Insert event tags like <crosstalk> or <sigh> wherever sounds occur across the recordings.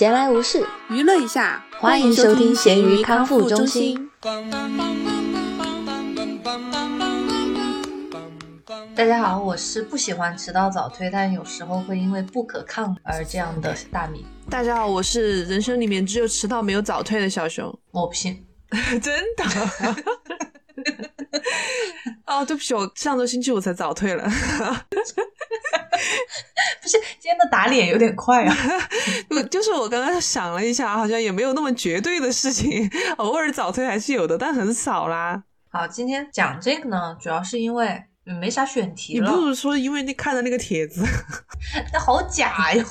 闲来无事，娱乐一下，欢迎收听咸鱼康复中心。大家好，我是不喜欢迟到早退，但有时候会因为不可抗而这样的大米。大家好，我是人生里面只有迟到没有早退的小熊。我不信，<laughs> 真的。<laughs> 哦，对不起，我上周星期五才早退了。<laughs> 不是，今天的打脸有点快啊。<laughs> 不，就是我刚刚想了一下，好像也没有那么绝对的事情，<laughs> 偶尔早退还是有的，但很少啦。好，今天讲这个呢，主要是因为没啥选题了。你不是说因为你看的那个帖子？那好假哟。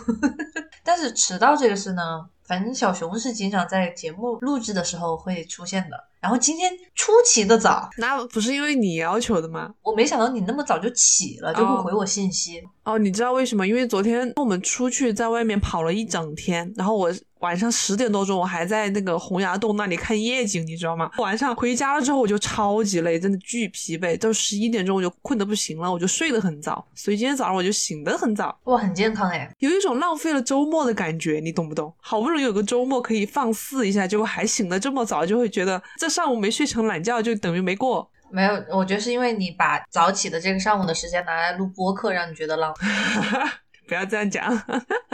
但是迟到这个事呢，反正小熊是经常在节目录制的时候会出现的。然后今天出奇的早，那不是因为你要求的吗？我没想到你那么早就起了，就会回我信息。哦，你知道为什么？因为昨天我们出去在外面跑了一整天，然后我。晚上十点多钟，我还在那个洪崖洞那里看夜景，你知道吗？晚上回家了之后，我就超级累，真的巨疲惫。到十一点钟，我就困得不行了，我就睡得很早，所以今天早上我就醒得很早。哇，很健康哎，有一种浪费了周末的感觉，你懂不懂？好不容易有个周末可以放肆一下，结果还醒得这么早，就会觉得这上午没睡成懒觉，就等于没过。没有，我觉得是因为你把早起的这个上午的时间拿来录播客，让你觉得浪费。<laughs> 不要这样讲。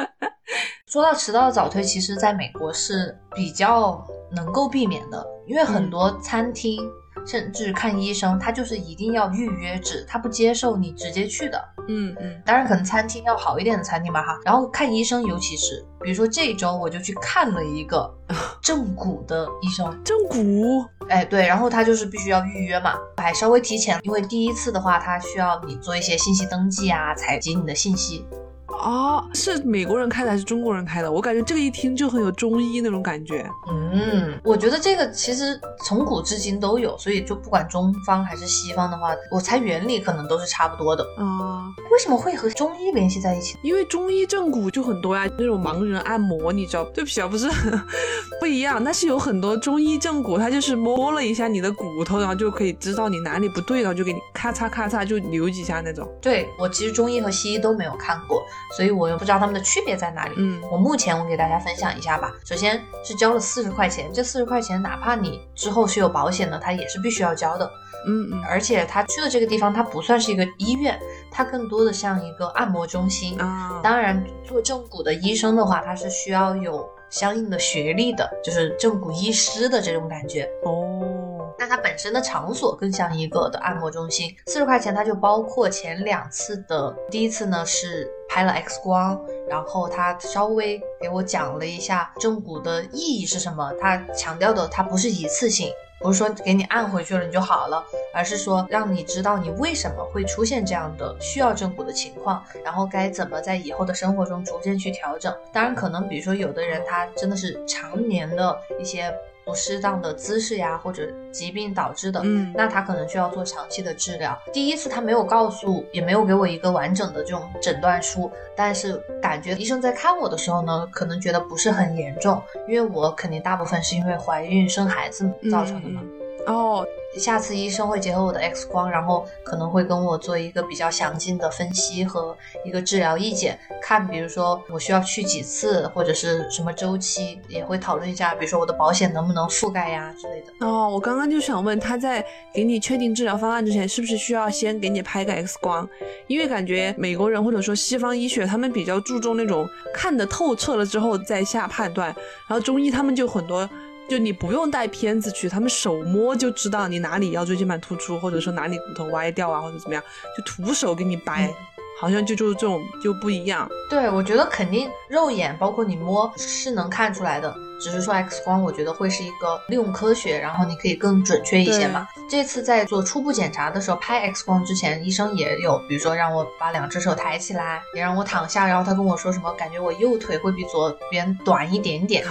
<laughs> 说到迟到早退，其实在美国是比较能够避免的，因为很多餐厅甚至看医生，他就是一定要预约制，他不接受你直接去的。嗯嗯，当然可能餐厅要好一点的餐厅吧哈。然后看医生，尤其是比如说这周我就去看了一个 <laughs> 正骨的医生。正骨？哎对，然后他就是必须要预约嘛，还稍微提前，因为第一次的话，他需要你做一些信息登记啊，采集你的信息。哦，是美国人开的还是中国人开的？我感觉这个一听就很有中医那种感觉。嗯，我觉得这个其实从古至今都有，所以就不管中方还是西方的话，我猜原理可能都是差不多的。啊，为什么会和中医联系在一起？因为中医正骨就很多呀，那种盲人按摩，你知道？对不起啊，不是 <laughs> 不一样，但是有很多中医正骨，他就是摸了一下你的骨头，然后就可以知道你哪里不对，然后就给你咔嚓咔嚓就留几下那种。对我其实中医和西医都没有看过。所以我又不知道他们的区别在哪里。嗯，我目前我给大家分享一下吧。首先是交了四十块钱，这四十块钱哪怕你之后是有保险的，它也是必须要交的。嗯嗯，而且他去的这个地方，它不算是一个医院，它更多的像一个按摩中心啊。当然，做正骨的医生的话，他是需要有相应的学历的，就是正骨医师的这种感觉。哦。那它本身的场所更像一个的按摩中心，四十块钱它就包括前两次的，第一次呢是拍了 X 光，然后他稍微给我讲了一下正骨的意义是什么，他强调的它不是一次性，不是说给你按回去了你就好了，而是说让你知道你为什么会出现这样的需要正骨的情况，然后该怎么在以后的生活中逐渐去调整。当然可能比如说有的人他真的是常年的一些。不适当的姿势呀，或者疾病导致的，嗯，那他可能需要做长期的治疗。第一次他没有告诉，也没有给我一个完整的这种诊断书，但是感觉医生在看我的时候呢，可能觉得不是很严重，因为我肯定大部分是因为怀孕生孩子造成的嘛。哦。下次医生会结合我的 X 光，然后可能会跟我做一个比较详尽的分析和一个治疗意见，看比如说我需要去几次或者是什么周期，也会讨论一下，比如说我的保险能不能覆盖呀之类的。哦，我刚刚就想问，他在给你确定治疗方案之前，是不是需要先给你拍个 X 光？因为感觉美国人或者说西方医学，他们比较注重那种看得透彻了之后再下判断，然后中医他们就很多。就你不用带片子去，他们手摸就知道你哪里腰椎间盘突出，或者说哪里骨头歪掉啊，或者怎么样，就徒手给你掰。好像就就是这种就不一样，对我觉得肯定肉眼包括你摸是能看出来的，只是说 X 光我觉得会是一个利用科学，然后你可以更准确一些嘛。这次在做初步检查的时候拍 X 光之前，医生也有比如说让我把两只手抬起来，也让我躺下，然后他跟我说什么，感觉我右腿会比左边短一点点，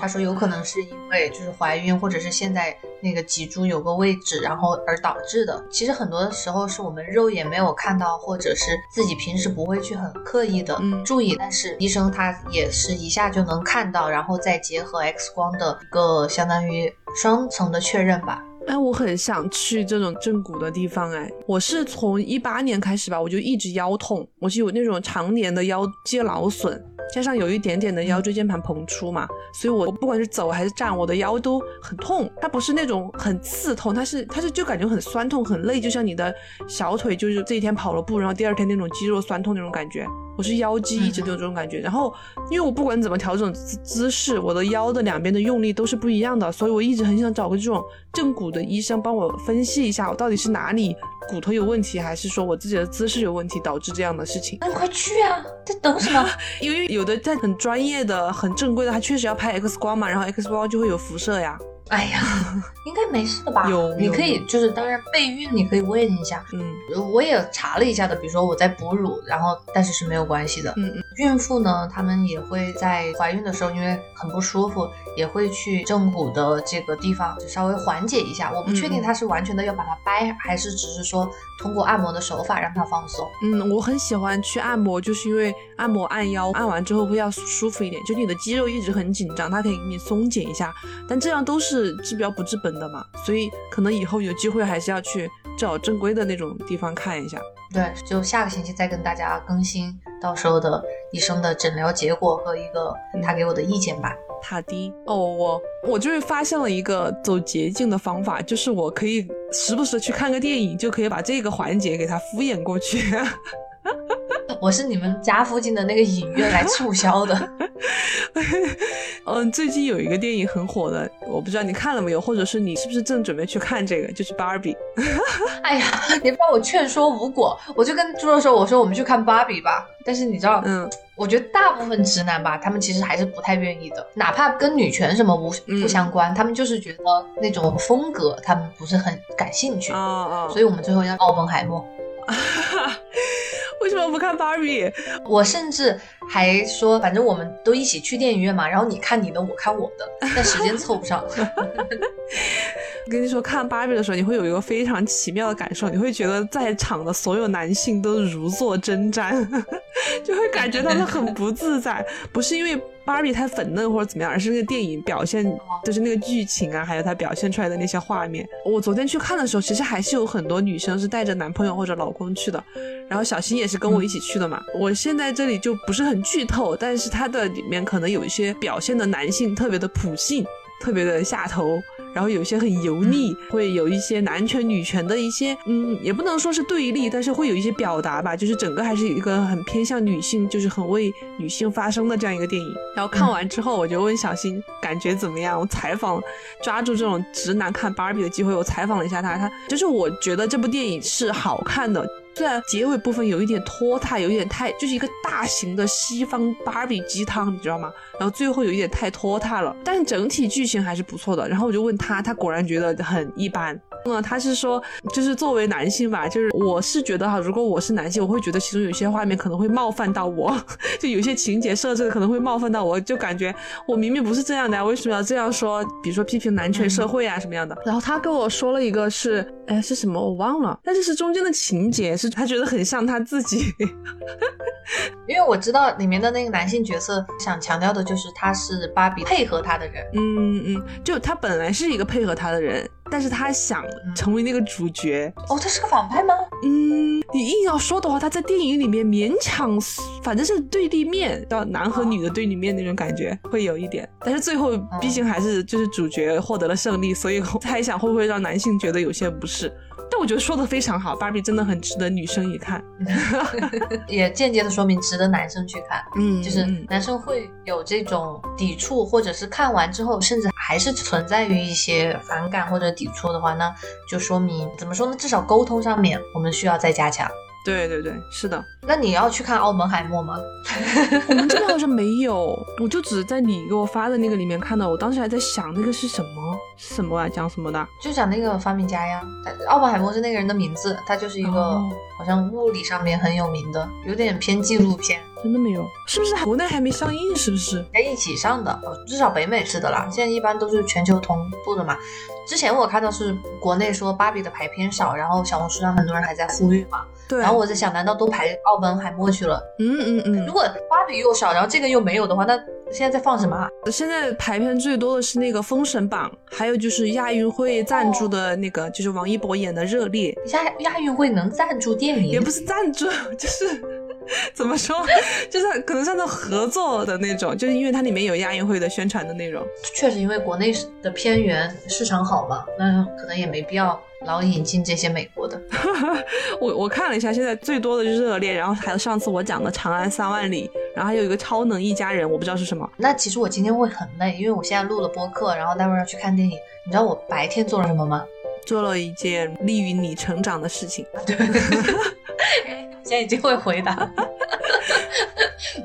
他说有可能是因为就是怀孕或者是现在。那个脊柱有个位置，然后而导致的。其实很多的时候是我们肉眼没有看到，或者是自己平时不会去很刻意的注意，但是医生他也是一下就能看到，然后再结合和 X 光的一个相当于双层的确认吧。哎，我很想去这种正骨的地方。哎，我是从一八年开始吧，我就一直腰痛，我是有那种常年的腰肌劳损。加上有一点点的腰椎间盘膨出嘛，所以我不管是走还是站，我的腰都很痛。它不是那种很刺痛，它是它是就感觉很酸痛很累，就像你的小腿就是这一天跑了步，然后第二天那种肌肉酸痛那种感觉。我是腰肌一直都有这种感觉，然后因为我不管怎么调整姿姿势，我的腰的两边的用力都是不一样的，所以我一直很想找个这种正骨的医生帮我分析一下，我到底是哪里骨头有问题，还是说我自己的姿势有问题导致这样的事情？那你快去啊，在等什么？<laughs> 因为有的在很专业的、很正规的，他确实要拍 X 光嘛，然后 X 光就会有辐射呀。哎呀，<laughs> 应该没事的吧？有，你可以就是当然备孕，你可以问一下。嗯，我也查了一下的，比如说我在哺乳，然后但是是没有关系的。嗯嗯，孕妇呢，她们也会在怀孕的时候，因为很不舒服，也会去正骨的这个地方就稍微缓解一下。我不确定她是完全的要把它掰，还是只是说通过按摩的手法让它放松。嗯，我很喜欢去按摩，就是因为按摩按腰，按完之后会要舒服一点，就你的肌肉一直很紧张，它可以给你松解一下。但这样都是。是治标不治本的嘛，所以可能以后有机会还是要去找正规的那种地方看一下。对，就下个星期再跟大家更新到时候的医生的诊疗结果和一个他给我的意见吧。好的，哦，我我就是发现了一个走捷径的方法，就是我可以时不时去看个电影，就可以把这个环节给他敷衍过去。我是你们家附近的那个影院来促销的。<laughs> 嗯，最近有一个电影很火的，我不知道你看了没有，或者是你是不是正准备去看这个？就是芭比。<laughs> 哎呀，你把我劝说无果，我就跟猪肉说：“我说我们去看芭比吧。”但是你知道，嗯，我觉得大部分直男吧，他们其实还是不太愿意的，哪怕跟女权什么无不相关，他们就是觉得那种风格他们不是很感兴趣。哦哦！所以我们最后要奥本海默。<laughs> 为什么不看芭比？我甚至还说，反正我们都一起去电影院嘛，然后你看你的，我看我的，但时间凑不上。我 <laughs> 跟你说，看芭比的时候，你会有一个非常奇妙的感受，你会觉得在场的所有男性都如坐针毡，<laughs> 就会感觉他们很不自在，不是因为。芭比太粉嫩或者怎么样，而是那个电影表现，就是那个剧情啊，还有它表现出来的那些画面。我昨天去看的时候，其实还是有很多女生是带着男朋友或者老公去的，然后小新也是跟我一起去的嘛。我现在这里就不是很剧透，但是它的里面可能有一些表现的男性特别的普信。特别的下头，然后有些很油腻，会有一些男权女权的一些，嗯，也不能说是对立，但是会有一些表达吧，就是整个还是一个很偏向女性，就是很为女性发声的这样一个电影。然后看完之后，我就问小新感觉怎么样？我采访，抓住这种直男看芭比的机会，我采访了一下他，他就是我觉得这部电影是好看的。虽然结尾部分有一点拖沓，有一点太就是一个大型的西方芭比鸡汤，你知道吗？然后最后有一点太拖沓了，但整体剧情还是不错的。然后我就问他，他果然觉得很一般。嗯，他是说，就是作为男性吧，就是我是觉得哈，如果我是男性，我会觉得其中有些画面可能会冒犯到我，<laughs> 就有些情节设置的可能会冒犯到我，就感觉我明明不是这样的呀，为什么要这样说？比如说批评男权社会啊什么样的。然后他跟我说了一个是，哎是什么我忘了，但是是中间的情节是他觉得很像他自己，<laughs> 因为我知道里面的那个男性角色想强调的就是他是芭比配合他的人，嗯嗯，就他本来是一个配合他的人。但是他想成为那个主角哦，他是个反派吗？嗯，你硬要说的话，他在电影里面勉强，反正是对立面，叫男和女的对立面那种感觉会有一点。但是最后毕竟还是就是主角获得了胜利，所以猜想会不会让男性觉得有些不适。但我觉得说的非常好，芭比真的很值得女生一看，<laughs> 也间接的说明值得男生去看。嗯，就是男生会有这种抵触，或者是看完之后，甚至还是存在于一些反感或者抵触的话，那就说明怎么说呢？至少沟通上面我们需要再加强。对对对，是的。那你要去看《澳门海默》吗？<laughs> 我们这边好像没有，我就只在你给我发的那个里面看到。我当时还在想那个是什么什么啊，讲什么的？就讲那个发明家呀。澳门海默是那个人的名字，他就是一个好像物理上面很有名的，有点偏纪录片。真的没有？是不是国内还没上映？是不是？在一起上的，至少北美是的啦。现在一般都是全球同步的嘛。之前我看到是国内说芭比的排片少，然后小红书上很多人还在呼吁嘛。对。然后我在想，难道都排奥本海默去了？嗯嗯嗯。如果芭比又少，然后这个又没有的话，那现在在放什么？现在排片最多的是那个《封神榜》，还有就是亚运会赞助的那个，就是王一博演的《热烈》。亚亚运会能赞助电影？也不是赞助，<laughs> 就是怎么说？就是可能像那合作的那种，就是因为它里面有亚运会的宣传的内容。确实，因为国内的片源市场好嘛，那可能也没必要老引进这些美国的。<laughs> 我我看了一下，现在最多的就是热恋，然后还有上次我讲的《长安三万里》，然后还有一个《超能一家人》，我不知道是什么。那其实我今天会很累，因为我现在录了播客，然后待会儿要去看电影。你知道我白天做了什么吗？做了一件利于你成长的事情。<laughs> 对，<laughs> 现在已经会回答。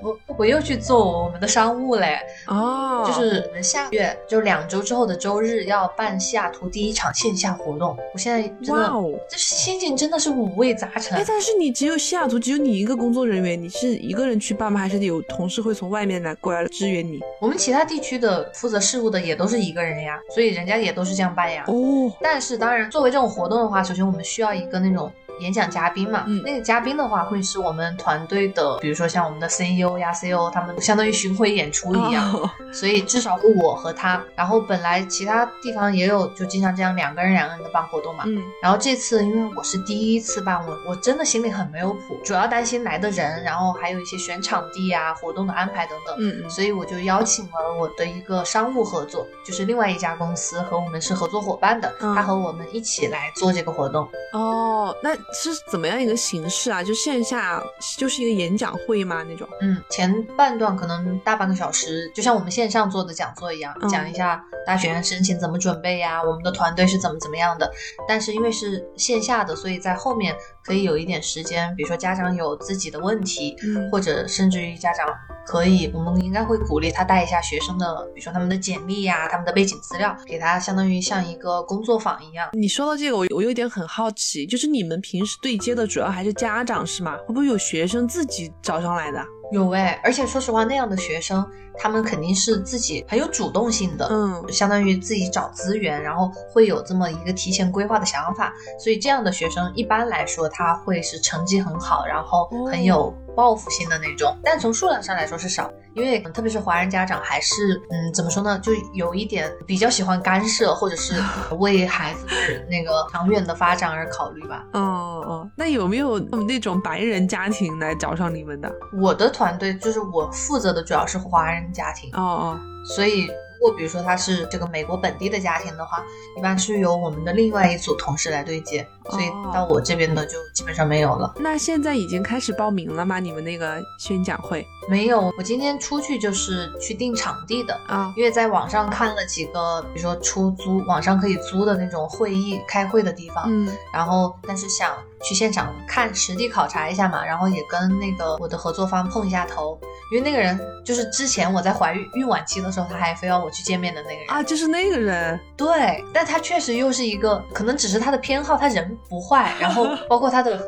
我我又去做我们的商务嘞，哦，就是我们下个月就两周之后的周日要办西雅图第一场线下活动。我现在真的，这心情真的是五味杂陈。哎，但是你只有西雅图只有你一个工作人员，你是一个人去办吗？还是有同事会从外面来过来支援你？我们其他地区的负责事务的也都是一个人呀，所以人家也都是这样办呀。哦，但是当然，作为这种活动的话，首先我们需要一个那种。演讲嘉宾嘛，那个嘉宾的话会是我们团队的，比如说像我们的 CEO 呀、CEO，他们相当于巡回演出一样，所以至少我和他。然后本来其他地方也有，就经常这样两个人两个人的办活动嘛。嗯。然后这次因为我是第一次办，我我真的心里很没有谱，主要担心来的人，然后还有一些选场地呀、活动的安排等等。嗯嗯。所以我就邀请了我的一个商务合作，就是另外一家公司和我们是合作伙伴的，他和我们一起来做这个活动。哦，那是怎么样一个？形式啊，就线下就是一个演讲会吗那种。嗯，前半段可能大半个小时，就像我们线上做的讲座一样，讲一下大学院申请怎么准备呀，我们的团队是怎么怎么样的。但是因为是线下的，所以在后面可以有一点时间，比如说家长有自己的问题，嗯，或者甚至于家长。可以，我们应该会鼓励他带一下学生的，比如说他们的简历呀，他们的背景资料，给他相当于像一个工作坊一样。你说到这个，我我有点很好奇，就是你们平时对接的主要还是家长是吗？会不会有学生自己找上来的？有哎，而且说实话，那样的学生，他们肯定是自己很有主动性的，嗯，相当于自己找资源，然后会有这么一个提前规划的想法，所以这样的学生一般来说他会是成绩很好，然后很有报复心的那种，但从数量上来说是少。因为特别是华人家长还是嗯怎么说呢，就有一点比较喜欢干涉，或者是 <laughs> 为孩子那个长远的发展而考虑吧。哦哦，那有没有那种白人家庭来找上你们的？我的团队就是我负责的主要是华人家庭。哦哦，所以。如果比如说他是这个美国本地的家庭的话，一般是由我们的另外一组同事来对接，所以到我这边的就基本上没有了。那现在已经开始报名了吗？你们那个宣讲会没有？我今天出去就是去定场地的啊，因为在网上看了几个，比如说出租网上可以租的那种会议开会的地方，嗯，然后但是想去现场看实地考察一下嘛，然后也跟那个我的合作方碰一下头。因为那个人就是之前我在怀孕孕晚期的时候，他还非要我去见面的那个人啊，就是那个人。对，但他确实又是一个，可能只是他的偏好，他人不坏，然后包括他的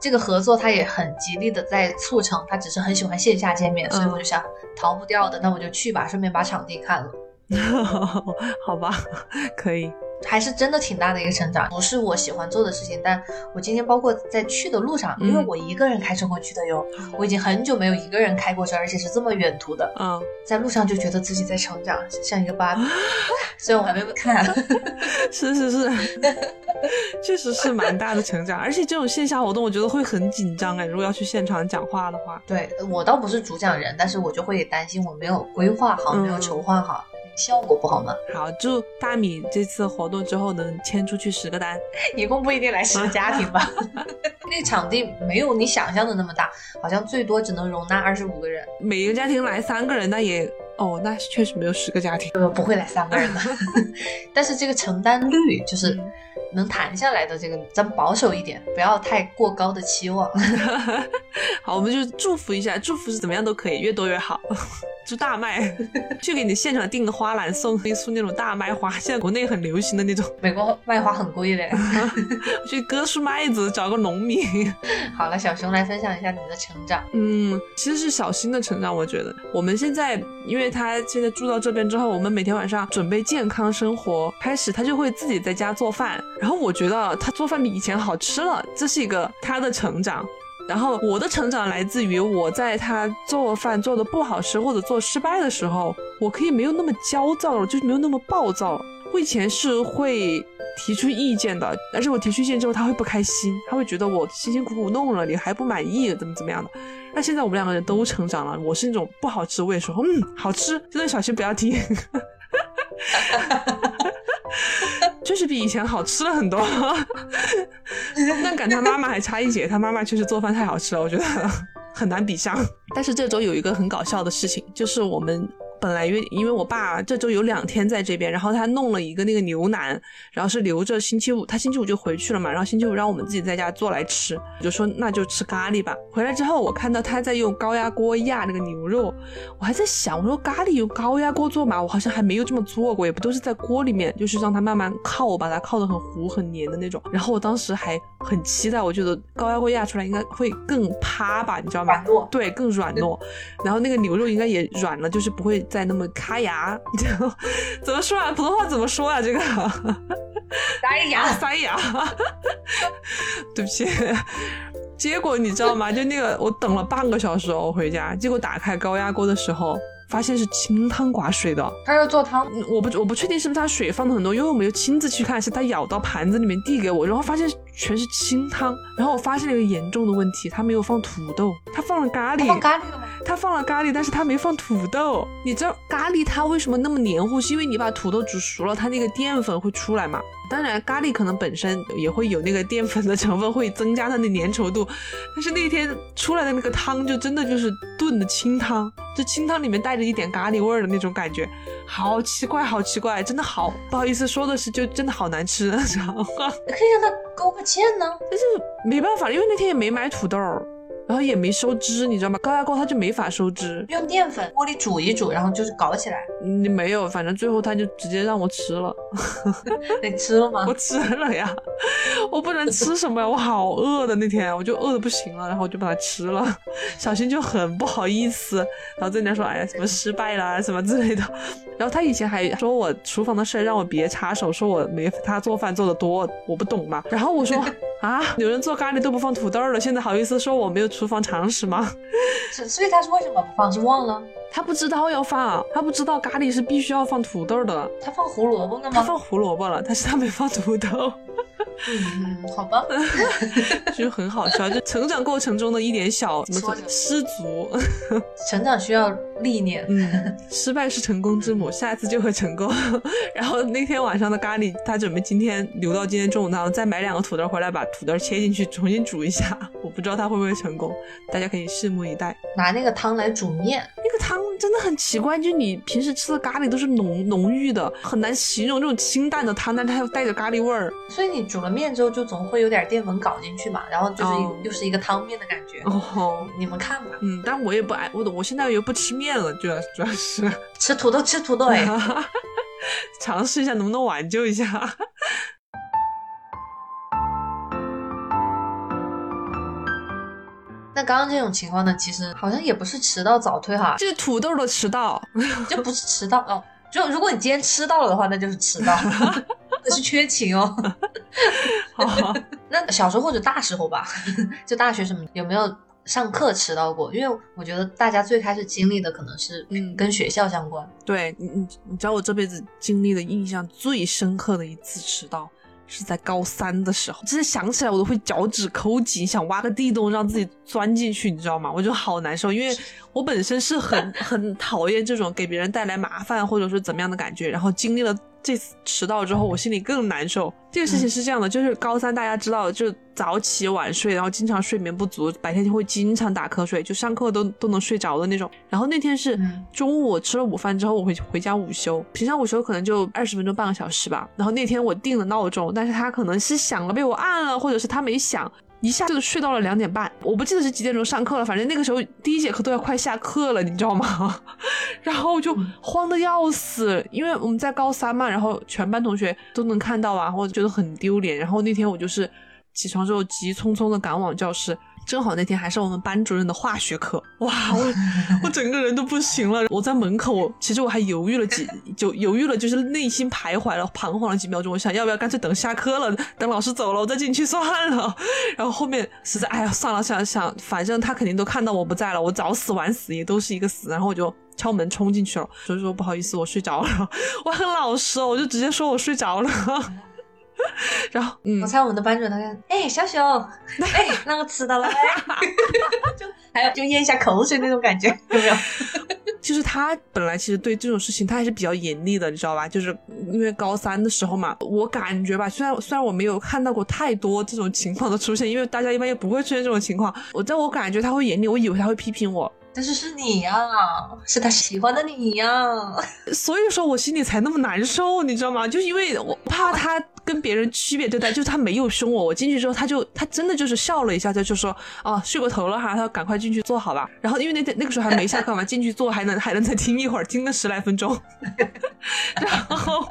这个合作，他也很极力的在促成，他只是很喜欢线下见面，所以我就想逃不掉的，那我就去吧，顺便把场地看了。<laughs> 好吧，可以。还是真的挺大的一个成长，不是我喜欢做的事情。但我今天包括在去的路上，因为我一个人开车过去的哟，我已经很久没有一个人开过车，而且是这么远途的。嗯，在路上就觉得自己在成长，像一个芭比。<laughs> 虽然我还没有看，<laughs> 是是是，<laughs> 确实是蛮大的成长。而且这种线下活动，我觉得会很紧张哎，如果要去现场讲话的话。对我倒不是主讲人，但是我就会担心我没有规划好，没有筹划好。效果不好吗？好，祝大米这次活动之后能签出去十个单，<laughs> 一共不一定来十个家庭吧。<laughs> 那个场地没有你想象的那么大，好像最多只能容纳二十五个人。每个家庭来三个人，那也哦，那确实没有十个家庭，不会来三个人的。<laughs> 但是这个承担率就是能谈下来的这个，咱保守一点，不要太过高的期望。好，我们就祝福一下，祝福是怎么样都可以，越多越好。就大麦，去给你现场订个花篮，送一束那种大麦花，现在国内很流行的那种。美国麦花很贵嘞，<laughs> 去割束麦子，找个农民。好了，小熊来分享一下你的成长。嗯，其实是小新的成长，我觉得我们现在，因为他现在住到这边之后，我们每天晚上准备健康生活，开始他就会自己在家做饭，然后我觉得他做饭比以前好吃了，这是一个他的成长。然后我的成长来自于我在他做饭做的不好吃或者做失败的时候，我可以没有那么焦躁了，就是没有那么暴躁。我以前是会提出意见的，但是我提出意见之后他会不开心，他会觉得我辛辛苦苦弄了你还不满意，怎么怎么样的。那现在我们两个人都成长了，我是那种不好吃我也说嗯好吃，真的小心不要听。<laughs> 确 <laughs> 实比以前好吃了很多，但赶他妈妈还差一截，他妈妈确实做饭太好吃了，我觉得很难比上。但是这周有一个很搞笑的事情，就是我们。本来约，因为我爸这周有两天在这边，然后他弄了一个那个牛腩，然后是留着星期五，他星期五就回去了嘛，然后星期五让我们自己在家做来吃，我就说那就吃咖喱吧。回来之后，我看到他在用高压锅压那个牛肉，我还在想，我说咖喱用高压锅做嘛，我好像还没有这么做过，也不都是在锅里面，就是让它慢慢靠，把它靠得很糊很黏的那种。然后我当时还很期待，我觉得高压锅压出来应该会更趴吧，你知道吗？软糯，对，更软糯。然后那个牛肉应该也软了，就是不会。再那么卡牙，<laughs> 怎么说啊？普通话怎么说啊？这个塞牙，塞牙。<laughs> <laughs> 对不起。结果你知道吗？就那个，我等了半个小时哦，回家，结果打开高压锅的时候。发现是清汤寡水的，他要做汤，我不我不确定是不是他水放的很多，因为我没有亲自去看，是他舀到盘子里面递给我，然后发现全是清汤，然后我发现了一个严重的问题，他没有放土豆，他放了咖喱，放咖喱了吗？他放了咖喱，但是他没放土豆。你知道咖喱它为什么那么黏糊？是因为你把土豆煮熟了，它那个淀粉会出来嘛？当然，咖喱可能本身也会有那个淀粉的成分，会增加它的粘稠度。但是那天出来的那个汤，就真的就是炖的清汤，这清汤里面带着一点咖喱味儿的那种感觉，好奇怪，好奇怪，真的好不好意思说的是，就真的好难吃，知道吗？可以让他勾个芡呢，但是没办法，因为那天也没买土豆。然后也没收汁，你知道吗？高压锅它就没法收汁，用淀粉锅里煮一煮，然后就是搞起来。你没有，反正最后他就直接让我吃了。<laughs> 你吃了吗？<laughs> 我吃了呀，我不能吃什么呀？我好饿的那天，我就饿的不行了，然后我就把它吃了。<laughs> 小新就很不好意思，然后在那说：“哎呀，什么失败啦什么之类的。”然后他以前还说我厨房的事让我别插手，说我没他做饭做的多，我不懂嘛。然后我说。啊！有人做咖喱都不放土豆了，现在好意思说我没有厨房常识吗？所以他是为什么不放？是忘了？他不知道要放，他不知道咖喱是必须要放土豆的。他放胡萝卜了吗？他放胡萝卜了，但是他没放土豆。嗯，好吧，<laughs> 就很好笑，就成长过程中的一点小怎么说失足，成长需要历练，嗯，失败是成功之母，下一次就会成功。<laughs> 然后那天晚上的咖喱，他准备今天留到今天中午，然后再买两个土豆回来，把土豆切进去重新煮一下。我不知道他会不会成功，大家可以拭目以待。拿那个汤来煮面，那个汤真的很奇怪，就你平时吃的咖喱都是浓浓郁的，很难形容这种清淡的汤，但它又带着咖喱味儿，所以你煮了。面之后就总会有点淀粉搞进去嘛，然后就是又是一个汤面的感觉。哦，你们看吧。嗯，但我也不爱我，我现在又不吃面了，主要主要是吃土豆，吃土豆哎，<laughs> 尝试一下能不能挽救一下。那刚刚这种情况呢，其实好像也不是迟到早退哈，这是土豆的迟到，<laughs> 就不是迟到哦。就如果你今天吃到了的话，那就是迟到。<laughs> 那是缺勤哦。<laughs> 好，那小时候或者大时候吧，就大学什么有没有上课迟到过？因为我觉得大家最开始经历的可能是嗯跟学校相关。对你你你知道我这辈子经历的印象最深刻的一次迟到是在高三的时候，其实想起来我都会脚趾抠紧，想挖个地洞让自己钻进去，你知道吗？我就好难受，因为我本身是很 <laughs> 很讨厌这种给别人带来麻烦或者说怎么样的感觉，然后经历了。这次迟到之后，我心里更难受。这个事情是这样的，就是高三大家知道，就早起晚睡，然后经常睡眠不足，白天就会经常打瞌睡，就上课都都能睡着的那种。然后那天是中午我吃了午饭之后，我回回家午休，平常午休可能就二十分钟半个小时吧。然后那天我定了闹钟，但是他可能是响了被我按了，或者是他没响。一下就睡到了两点半，我不记得是几点钟上课了，反正那个时候第一节课都要快下课了，你知道吗？<laughs> 然后我就慌的要死，因为我们在高三嘛，然后全班同学都能看到啊，我觉得很丢脸。然后那天我就是起床之后急匆匆的赶往教室。正好那天还是我们班主任的化学课，哇，<laughs> 我我整个人都不行了。我在门口，其实我还犹豫了几，就犹豫了，就是内心徘徊了、彷徨了几秒钟。我想要不要干脆等下课了，<laughs> 等老师走了我再进去算了。<laughs> 然后后面实在，哎呀，算了，想想反正他肯定都看到我不在了，我早死晚死也都是一个死。然后我就敲门冲进去了，所以说不好意思，我睡着了。我很老实哦，我就直接说我睡着了。<laughs> 然后，嗯，我猜我们的班主任他看，哎，小熊，哎，那我吃到了，就还要就咽一下口水那种感觉，有没有？<laughs> 就是他本来其实对这种事情他还是比较严厉的，你知道吧？就是因为高三的时候嘛，我感觉吧，虽然虽然我没有看到过太多这种情况的出现，因为大家一般也不会出现这种情况，我在我感觉他会严厉，我以为他会批评我。但是是你呀，是他喜欢的你呀，所以说我心里才那么难受，你知道吗？就是因为我怕他跟别人区别对待，就是他没有凶我，我进去之后他就他真的就是笑了一下，他就说哦睡过头了哈，他赶快进去坐好吧。然后因为那天那个时候还没下课嘛，进去坐还能还能再听一会儿，听了十来分钟，<laughs> 然后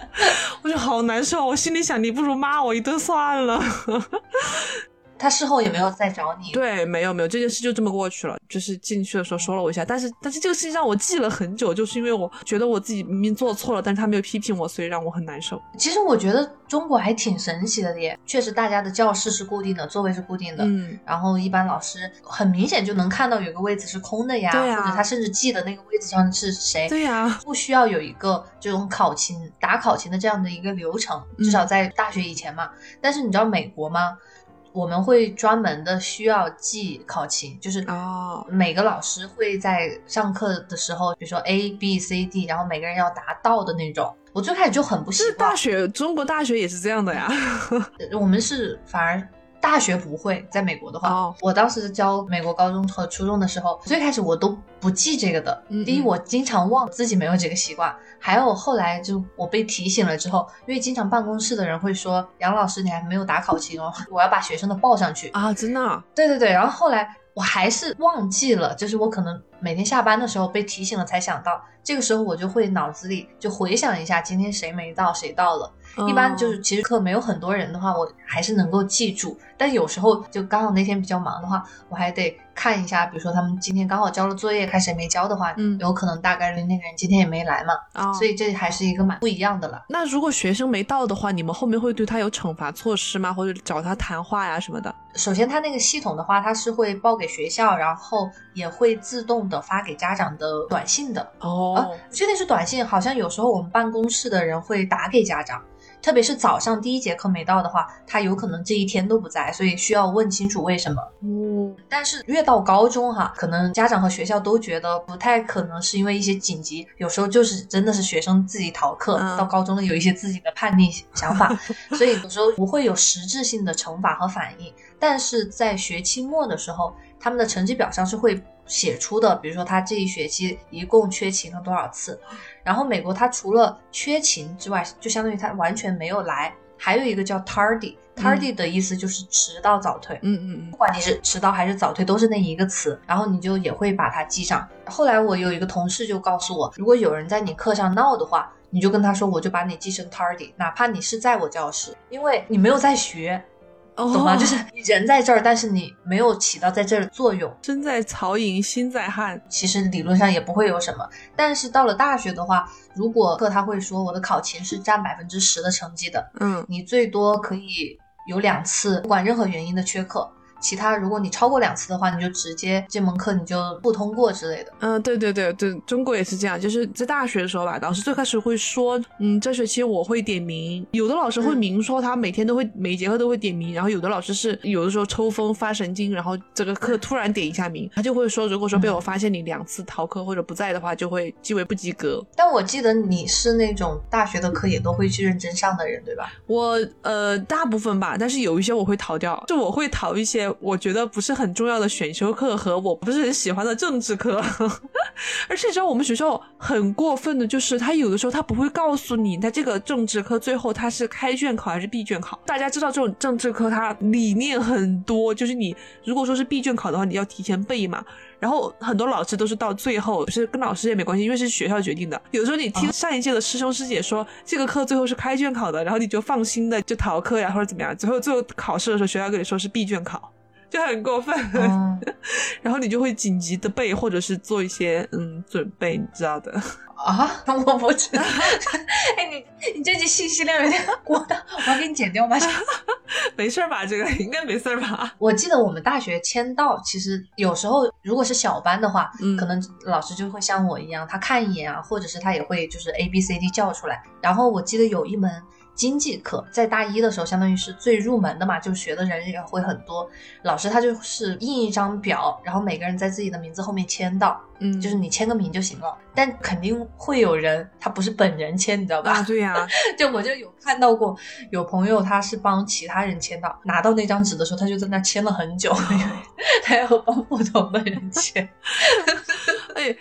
我就好难受，我心里想你不如骂我一顿算了。他事后也没有再找你，对，没有没有，这件事就这么过去了。就是进去的时候说了我一下，但是但是这个事情让我记了很久，就是因为我觉得我自己明明做错了，但是他没有批评我，所以让我很难受。其实我觉得中国还挺神奇的耶，确实大家的教室是固定的，座位是固定的，嗯，然后一般老师很明显就能看到有个位子是空的呀，对呀或者他甚至记得那个位子上是谁，对呀，不需要有一个这种考勤打考勤的这样的一个流程，至少在大学以前嘛。但是你知道美国吗？我们会专门的需要记考勤，就是哦，每个老师会在上课的时候，比如说 A B C D，然后每个人要答到的那种。我最开始就很不习是惯大，学，中国大学也是这样的呀。<laughs> 我们是反而大学不会，在美国的话，哦我当时教美国高中和初中的时候，最开始我都不记这个的。嗯第一，嗯我经常忘自己没有这个习惯，还有后来就我被提醒了之后，因为经常办公室的人会说，杨老师你还没有打考勤哦，<laughs> 我要把学生的报上去。啊，真的啊、对对对，然后后来我还是忘记了，就是我可能每天下班的时候被提醒了才想到，这个时候我就会脑子里就回想一下今天谁没到，谁到了。一般就是其实课没有很多人的话，我还是能够记住。但有时候就刚好那天比较忙的话，我还得看一下，比如说他们今天刚好交了作业，看谁没交的话，嗯有可能大概率那个人今天也没来嘛，啊，所以这还是一个蛮不一样的了。那如果学生没到的话，你们后面会对他有惩罚措施吗？或者找他谈话呀什么的？首先，他那个系统的话，他是会报给学校，然后也会自动的发给家长的短信的。哦，不确定是短信，好像有时候我们办公室的人会打给家长，特别是早上第一节课没到的话，他有可能这一天都不在，所以需要问清楚为什么。嗯，但是越到高中哈，可能家长和学校都觉得不太可能是因为一些紧急，有时候就是真的是学生自己逃课，嗯到高中了有一些自己的叛逆想法，<laughs> 所以有时候不会有实质性的惩罚和反应。但是在学期末的时候，他们的成绩表上是会写出的，比如说他这一学期一共缺勤了多少次。然后美国他除了缺勤之外，就相当于他完全没有来，还有一个叫 tardy。tardy 的意思就是迟到早退，嗯嗯嗯不管你是迟到还是早退，都是那一个词，然后你就也会把它记上。后来我有一个同事就告诉我，如果有人在你课上闹的话，你就跟他说，我就把你记成 tardy，哪怕你是在我教室，因为你没有在学，嗯，懂吗？哦就是你人在这儿，但是你没有起到在这儿的作用。身在曹营心在汉。其实理论上也不会有什么，但是到了大学的话，如果课他会说我的考勤是占百分之十的成绩的，嗯，你最多可以有两次，不管任何原因的缺课。其他如果你超过两次的话，你就直接这门课你就不通过之类的。嗯，对对对对，中国也是这样，就是在大学的时候吧，老师最开始会说，嗯，这学期我会点名，有的老师会嗯明说他每天都会、每一节课都会点名，然后有的老师是有的时候抽风发神经，然后这个课突然点一下名，他就会说，如果说被我发现你两次逃课或者不在的话，就会记为不及格。但我记得你是那种大学的课也都会去认真上的人，对吧？我呃大部分吧，但是有一些我会逃掉，就我会逃一些我觉得不是很重要的选修课和我不是很喜欢的政治课。<laughs> 而且你知道我们学校很过分的就是，他有的时候他不会告诉你，他这个政治课最后他是开卷考还是闭卷考。大家知道这种政治课它理念很多，就是你如果说是闭卷考的话，你要提前背嘛。然后很多老师都是到最后，是跟老师也没关系，因为是学校决定的。有的时候你听上一届的师兄师姐说、这个课最后是开卷考的，然后你就放心的就逃课呀或者怎么样，最后最后考试的时候学校跟你说是闭卷考，就很过分。嗯，<laughs> 然后你就会紧急的背，或者是做一些嗯准备，你知道的。啊，<laughs> 我不知道。<laughs> 哎，你你这集信息量有点过大，我要给你剪掉吗？没事儿吧？这个应该没事儿吧？我记得我们大学签到，其实有时候如果是小班的话，嗯可能老师就会像我一样，他看一眼啊，或者是他也会就是 A B C D 叫出来。然后我记得有一门经济课，在大一的时候，相当于是最入门的嘛，就学的人也会很多。老师他就是印一张表，然后每个人在自己的名字后面签到，嗯，就是你签个名就行了。但肯定会有人他不是本人签，你知道吧？啊，对呀、<laughs> 就我就有看到过，有朋友他是帮其他人签到，拿到那张纸的时候，他就在那签了很久，因 <laughs> 为他要帮不同的人签。<laughs> 哎，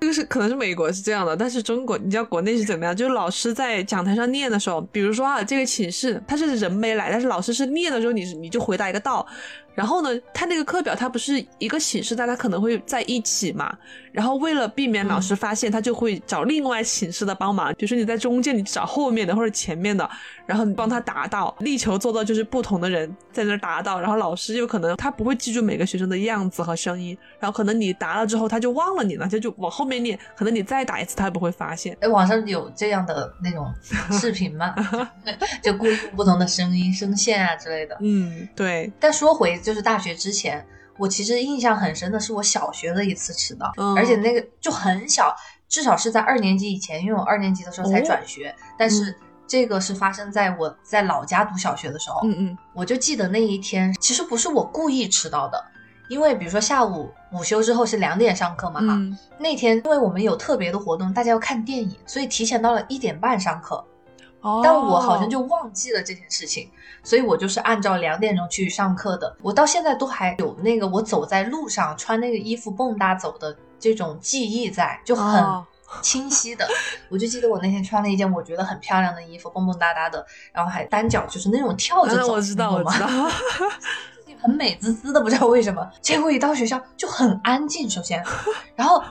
这个是可能是美国是这样的，但是中国，你知道国内是怎么样？就是老师在讲台上念的时候，比如说啊，这个寝室他是人没来，但是老师是念的时候，你你就回答一个到。然后呢，他那个课表他不是一个寝室，大家可能会在一起嘛。然后为了避免老师发现，他就会找另外寝室的帮忙，比如说你在中间，你找后面的或者前面的，然后你帮他答到，力求做到就是不同的人在那儿答到。然后老师有可能他不会记住每个学生的样子和声音，然后可能你答了之后他就忘了你了，他就往后面念，可能你再打一次他也不会发现。哎，网上有这样的那种视频吗？就故意用不同的声音、声线啊之类的。嗯，对，但说回就是大学之前，我其实印象很深的是我小学的一次迟到，嗯而且那个就很小，至少是在二年级以前，因为我二年级的时候才哦转学，但是这个是发生在我在老家读小学的时候，嗯嗯我就记得那一天，其实不是我故意迟到的。因为比如说下午午休之后是两点上课嘛，哈、嗯，那天因为我们有特别的活动，大家要看电影，所以提前到了一点半上课。哦，但我好像就忘记了这件事情，所以我就是按照两点钟去上课的。我到现在都还有那个我走在路上穿那个衣服蹦跶走的这种记忆在，就很哦清晰的。<laughs> 我就记得我那天穿了一件我觉得很漂亮的衣服，蹦蹦哒哒的，然后还单脚就是那种跳着嗯，走，我知道，吗我知道，<laughs> 很美滋滋的，不知道为什么。结果一到学校就很安静，首先，<laughs> 然后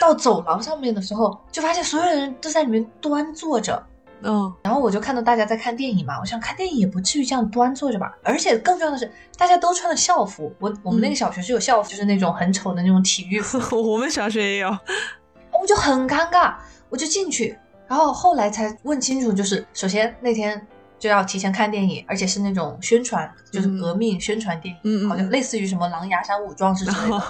到走廊上面的时候，就发现所有人都在里面端坐着。嗯，然后我就看到大家在看电影嘛，我想看电影也不至于这样端坐着吧。而且更重要的是，大家都穿了校服。我我们那个小学是有校服，就是那种很丑的那种体育服，<laughs> 我们小学也有，我就很尴尬，我就进去，然后后来才问清楚，就是首先那天就要提前看电影，而且是那种宣传，就是革命宣传电影，好像类似于什么《狼牙山五壮士》之类的。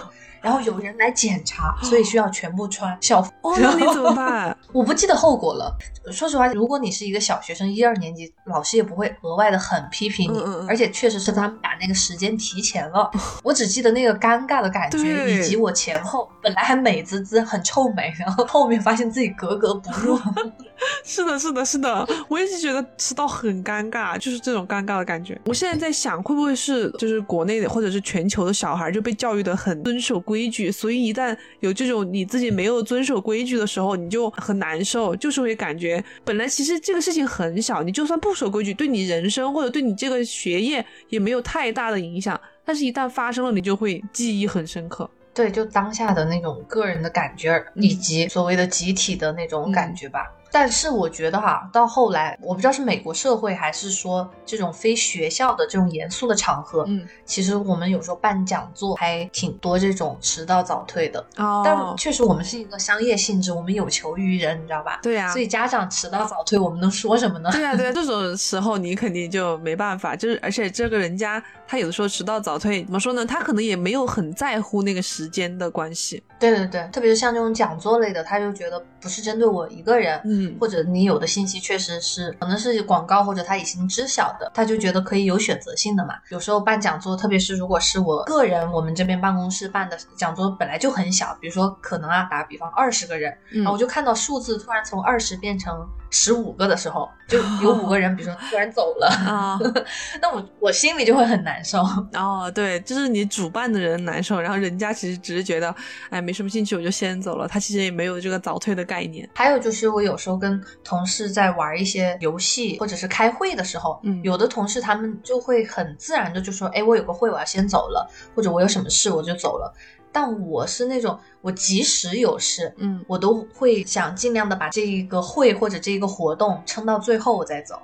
然后有人来检查，所以需要全部穿校服。哦，那你怎么办？<laughs> 我不记得后果了。说实话，如果你是一个小学生，一二年级，老师也不会额外的很批评你，而且确实是他们把那个时间提前了。<laughs> 我只记得那个尴尬的感觉，以及我前后本来还美滋滋、很臭美，然后后面发现自己格格不入。<laughs> <laughs> 是的，是的，是的，我一直觉得迟到很尴尬，就是这种尴尬的感觉。我现在在想，会不会是就是国内的或者是全球的小孩就被教育的很遵守规矩，所以一旦有这种你自己没有遵守规矩的时候，你就很难受，就是会感觉本来其实这个事情很小，你就算不守规矩，对你人生或者对你这个学业也没有太大的影响，但是一旦发生了，你就会记忆很深刻。对，就当下的那种个人的感觉，以及所谓的集体的那种感觉吧。但是我觉得哈，到后来，我不知道是美国社会还是说这种非学校的这种严肃的场合，嗯，其实我们有时候办讲座还挺多这种迟到早退的。哦，但确实我们是一个商业性质，我们有求于人，你知道吧？对呀、所以家长迟到早退，我们能说什么呢？对呀、对呀、这种时候你肯定就没办法，就是而且这个人家他有的时候迟到早退，怎么说呢？他可能也没有很在乎那个时间的关系。对对对，特别是像这种讲座类的，他就觉得不是针对我一个人，嗯或者你有的信息确实是可能是广告或者他已经知晓的，他就觉得可以有选择性的嘛。有时候办讲座，特别是如果是我个人，我们这边办公室办的讲座本来就很小，比如说可能啊，打个比方二十个人，嗯然后我就看到数字突然从二十变成十五个的时候，就有五个人，比如说突然走了，啊 <laughs> 那我我心里就会很难受。哦，对，就是你主办的人难受，然后人家其实只是觉得，哎，没什么兴趣，我就先走了。他其实也没有这个早退的概念。还有就是，我有时候跟同事在玩一些游戏，或者是开会的时候，嗯有的同事他们就会很自然的就说：“哎，我有个会，我要先走了，或者我有什么事我就走了。”但我是那种，我即使有事，嗯，我都会想尽量的把这一个会或者这一个活动撑到最后我再走。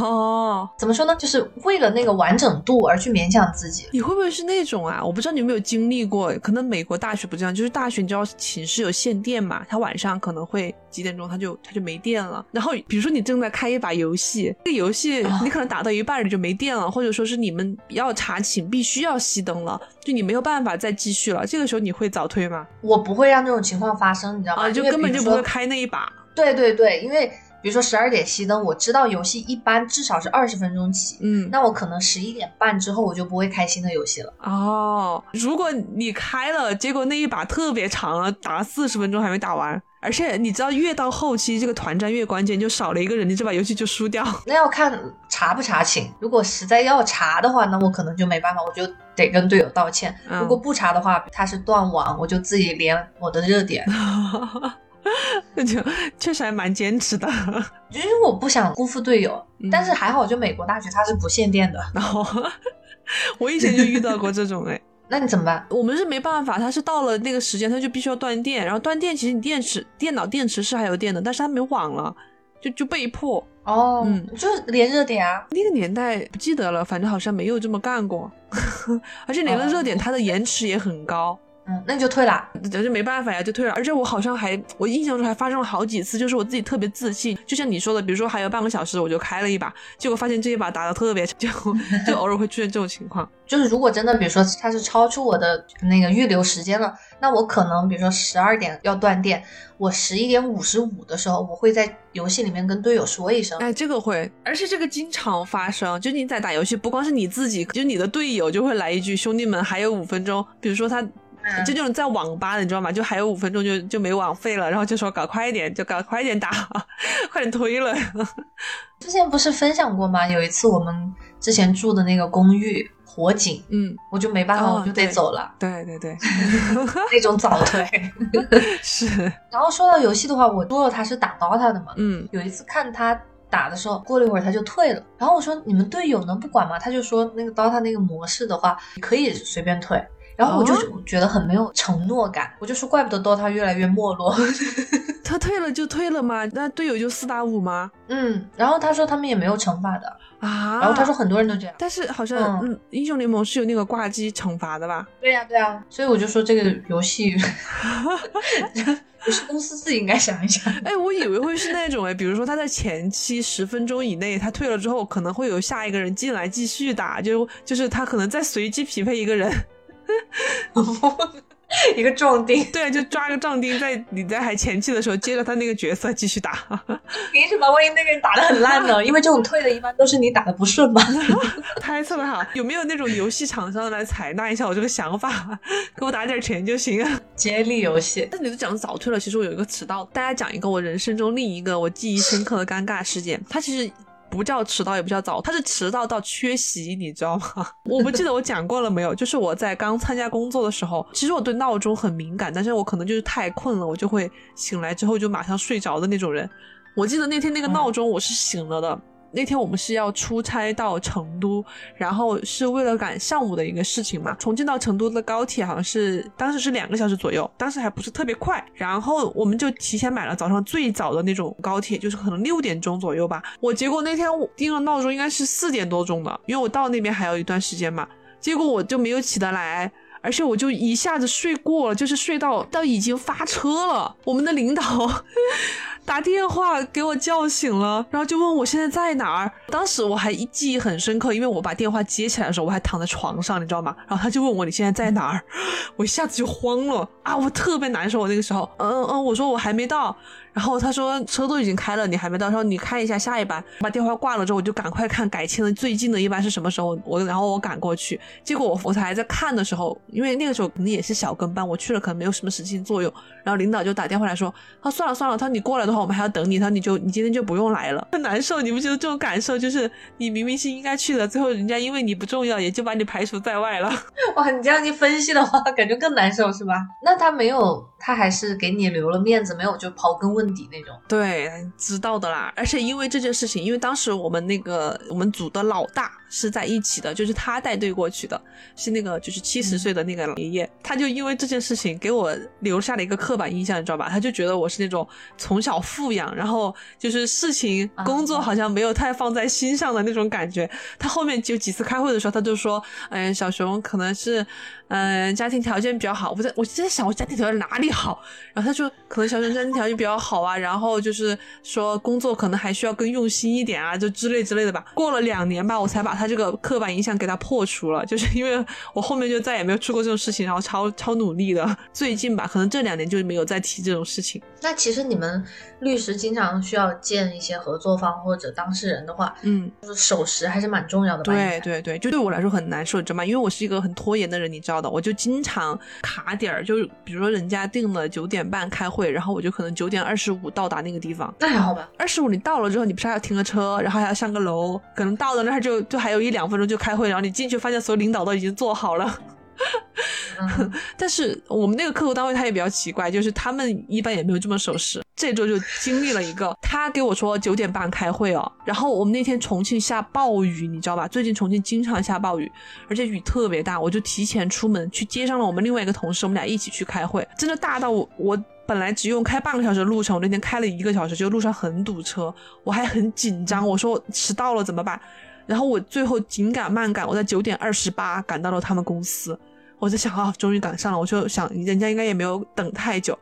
哦，怎么说呢？就是为了那个完整度而去勉强自己。你会不会是那种啊？我不知道你有没有经历过，可能美国大学不这样，就是大学你知道寝室有限电嘛，它晚上可能会几点钟它就它就没电了。然后比如说你正在开一把游戏，这个游戏啊你可能打到一半你就没电了，或者说是你们要查寝必须要熄灯了，就你没有办法再继续了。这个时候你会早退吗？我不会让这种情况发生，你知道吗？啊，就根本就不会开那一把。对对对，因为比如说十二点熄灯，我知道游戏一般至少是二十分钟起，嗯，那我可能十一点半之后我就不会开新的游戏了。哦，如果你开了，结果那一把特别长了，打了四十分钟还没打完，而且你知道越到后期这个团战越关键，就少了一个人，你这把游戏就输掉。那要看查不查寝，如果实在要查的话，那我可能就没办法，我就得跟队友道歉。嗯如果不查的话，他是断网，我就自己连我的热点，<laughs> 那 <laughs> 就确实还蛮坚持的。就是因为我不想辜负队友。嗯但是还好，就美国大学它是不限电的，然 <laughs> 后 <laughs> 我以前就遇到过这种哎，那你怎么办？我们是没办法，它是到了那个时间，它就必须要断电，然后断电，其实你电池、电脑电池是还有电的，但是它没网了，就就被迫。哦，嗯就是连热点啊。那个年代不记得了，反正好像没有这么干过，而且连个热点，它的延迟也很高。嗯，那你就退了。这就没办法呀，就退了。而且我好像还，我印象中还发生了好几次，就是我自己特别自信，就像你说的，比如说还有半个小时，我就开了一把，结果发现这一把打的特别长，<laughs> 就就偶尔会出现这种情况。就是如果真的，比如说它是超出我的那个预留时间了，那我可能比如说十二点要断电，我十一点五十五的时候，我会在游戏里面跟队友说一声。哎，这个会，而且这个经常发生，就你在打游戏，不光是你自己，就你的队友就会来一句：“兄弟们，还有五分钟。”比如说他。嗯就这种在网吧的，你知道吗？就还有五分钟就就没网费了，然后就说搞快一点，就搞快一点打，<laughs> 快点推了。<laughs> 之前不是分享过吗？有一次我们之前住的那个公寓火警，嗯，我就没办法，哦我就得走了，对对对，<laughs> 那种早退。是，然后说到游戏的话，我说了他是打 DOTA 的嘛，嗯有一次看他打的时候，过了一会儿他就退了。然后我说你们队友能不管吗？他就说那个 DOTA 那个模式的话，可以随便退。然后我就哦觉得很没有承诺感，我就说怪不得 DOTA 越来越没落。<laughs> 他退了就退了嘛？那队友就四打五吗？嗯，然后他说他们也没有惩罚的，啊，然后他说，很多人都这样。但是好像嗯嗯，英雄联盟是有那个挂机惩罚的吧？对呀、对呀、所以我就说这个游戏，<laughs> <laughs> 不是公司自己应该想一想。哎，我以为会是那种哎，比如说他在前期十分钟以内他退了之后，可能会有下一个人进来继续打，就就是他可能再随机匹配一个人，<laughs> 一个壮丁，<laughs> 对，就抓个壮丁在你在还前期的时候接着他那个角色继续打。<laughs> 凭什么？万一那个人打的很烂呢？因为这种退的一般都是你打的不顺嘛。猜测的哈，有没有那种游戏厂商来采纳一下我这个想法，给我打点钱就行啊？接力游戏，那你都讲早退了，其实我有一个迟到，大家讲一个我人生中另一个我记忆深刻的尴尬事件。他其实不叫迟到，也不叫早，他是迟到到缺席，你知道吗？<laughs> 我不记得我讲过了没有。就是我在刚参加工作的时候，其实我对闹钟很敏感，但是我可能就是太困了，我就会醒来之后就马上睡着的那种人。我记得那天那个闹钟我是醒了的。那天我们是要出差到成都，然后是为了赶上午的一个事情嘛。重庆到成都的高铁好像是当时是两个小时左右，当时还不是特别快。然后我们就提前买了早上最早的那种高铁，就是可能六点钟左右吧。我结果那天我定了闹钟应该是四点多钟的，因为我到那边还有一段时间嘛。结果我就没有起得来。而且我就一下子睡过了，就是睡到到已经发车了。我们的领导打电话给我叫醒了，然后就问我现在在哪儿。当时我还记忆很深刻，因为我把电话接起来的时候，我还躺在床上，你知道吗？然后他就问我你现在在哪儿，我一下子就慌了啊，我特别难受。我那个时候，嗯嗯，我说我还没到。然后他说车都已经开了，你还没到。他说你看一下下一班。把电话挂了之后，我就赶快看改签的最近的一班是什么时候。我然后我赶过去，结果我我才在看的时候，因为那个时候肯定也是小跟班，我去了可能没有什么实际作用。然后领导就打电话来说，他算了算了，他说你过来的话，我们还要等你，他说你就你今天就不用来了，很 <laughs> 难受。你不觉得这种感受就是你明明是应该去的，最后人家因为你不重要，也就把你排除在外了。<laughs> 哇，你这样一分析的话，感觉更难受是吧？那他没有，他还是给你留了面子，没有就刨根问底那种。对，知道的啦。而且因为这件事情，因为当时我们那个我们组的老大是在一起的，就是他带队过去的，是那个就是七十岁的那个老爷爷，他就因为这件事情给我留下了一个刻板印象，你知道吧？他就觉得我是那种从小富养，然后就是事情啊工作好像没有太放在心上的那种感觉。他后面就几次开会的时候，他就说：“哎，小熊可能是。”嗯，家庭条件比较好。我在我就在想，我家庭条件哪里好？然后他说，可能小陈家庭条件比较好啊，然后就是说工作可能还需要更用心一点啊，就之类之类的吧。过了两年吧，我才把他这个刻板印象给他破除了，就是因为我后面就再也没有出过这种事情，然后超超努力的。最近吧，可能这两年就没有再提这种事情。那其实你们律师经常需要见一些合作方或者当事人的话，嗯，就是守时还是蛮重要的吧？对对对，就对我来说很难受，你知道吗？因为我是一个很拖延的人，你知道的，我就经常卡点儿，就是比如说人家定了九点半开会，然后我就可能九点二十五到达那个地方。那还好吧？二十五你到了之后，你不是还要停个车，然后还要上个楼，可能到了那儿就就还有一两分钟就开会，然后你进去发现所有领导都已经坐好了。<laughs> 但是我们那个客户单位他也比较奇怪，就是他们一般也没有这么守时。这周就经历了一个，他给我说九点半开会哦，然后我们那天重庆下暴雨，你知道吧？最近重庆经常下暴雨，而且雨特别大，我就提前出门去接上了我们另外一个同事，我们俩一起去开会，真的大到我我本来只用开半个小时的路程，我那天开了一个小时，就路上很堵车，我还很紧张，我说迟到了怎么办？然后我最后紧赶慢赶，我在九点二十八赶到了他们公司。我在想啊，终于赶上了，我就想人家应该也没有等太久。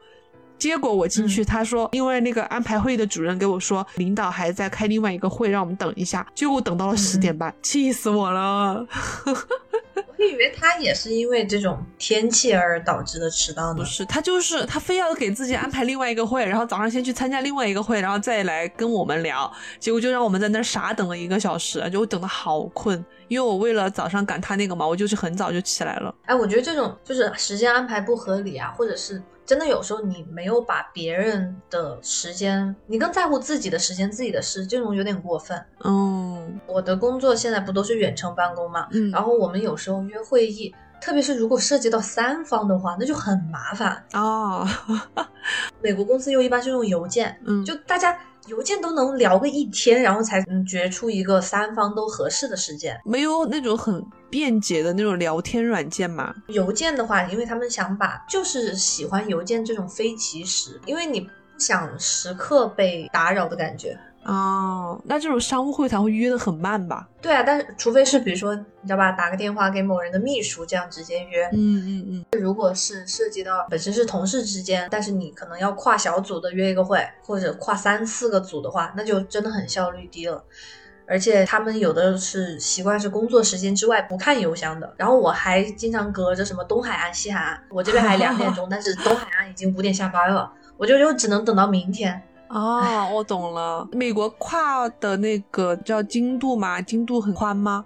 结果我进去，他说因为那个安排会议的主任给我说，领导还在开另外一个会，让我们等一下。结果等到了十点半，气死我了。我以为他也是因为这种天气而导致的迟到呢。不是，他就是他非要给自己安排另外一个会，然后早上先去参加另外一个会，然后再来跟我们聊。结果就让我们在那儿傻等了一个小时，就等的好困。因为我为了早上赶他那个嘛，我就是很早就起来了。哎，我觉得这种就是时间安排不合理啊，或者是真的有时候你没有把别人的时间，你更在乎自己的时间、自己的事，这种有点过分。嗯，我的工作现在不都是远程办公嘛，嗯然后我们有时候约会议，特别是如果涉及到三方的话，那就很麻烦。哦，<laughs> 美国公司又一般是用邮件，嗯，就大家邮件都能聊个一天，然后才嗯决出一个三方都合适的时间。没有那种很便捷的那种聊天软件嘛。邮件的话，因为他们想把就是喜欢邮件这种非即时，因为你不想时刻被打扰的感觉。哦，那这种商务会谈会约的很慢吧？对啊，但是除非是比如说你知道吧，打个电话给某人的秘书，这样直接约。嗯嗯嗯，如果是涉及到本身是同事之间，但是你可能要跨小组的约一个会，或者跨三四个组的话，那就真的很效率低了。而且他们有的是习惯是工作时间之外不看邮箱的，然后我还经常隔着什么东海岸、西海岸，我这边还两点钟，<laughs> 但是东海岸已经五点下班了，我就又只能等到明天。<laughs> 哦，我懂了。美国跨的那个叫经度嘛，经度很宽吗？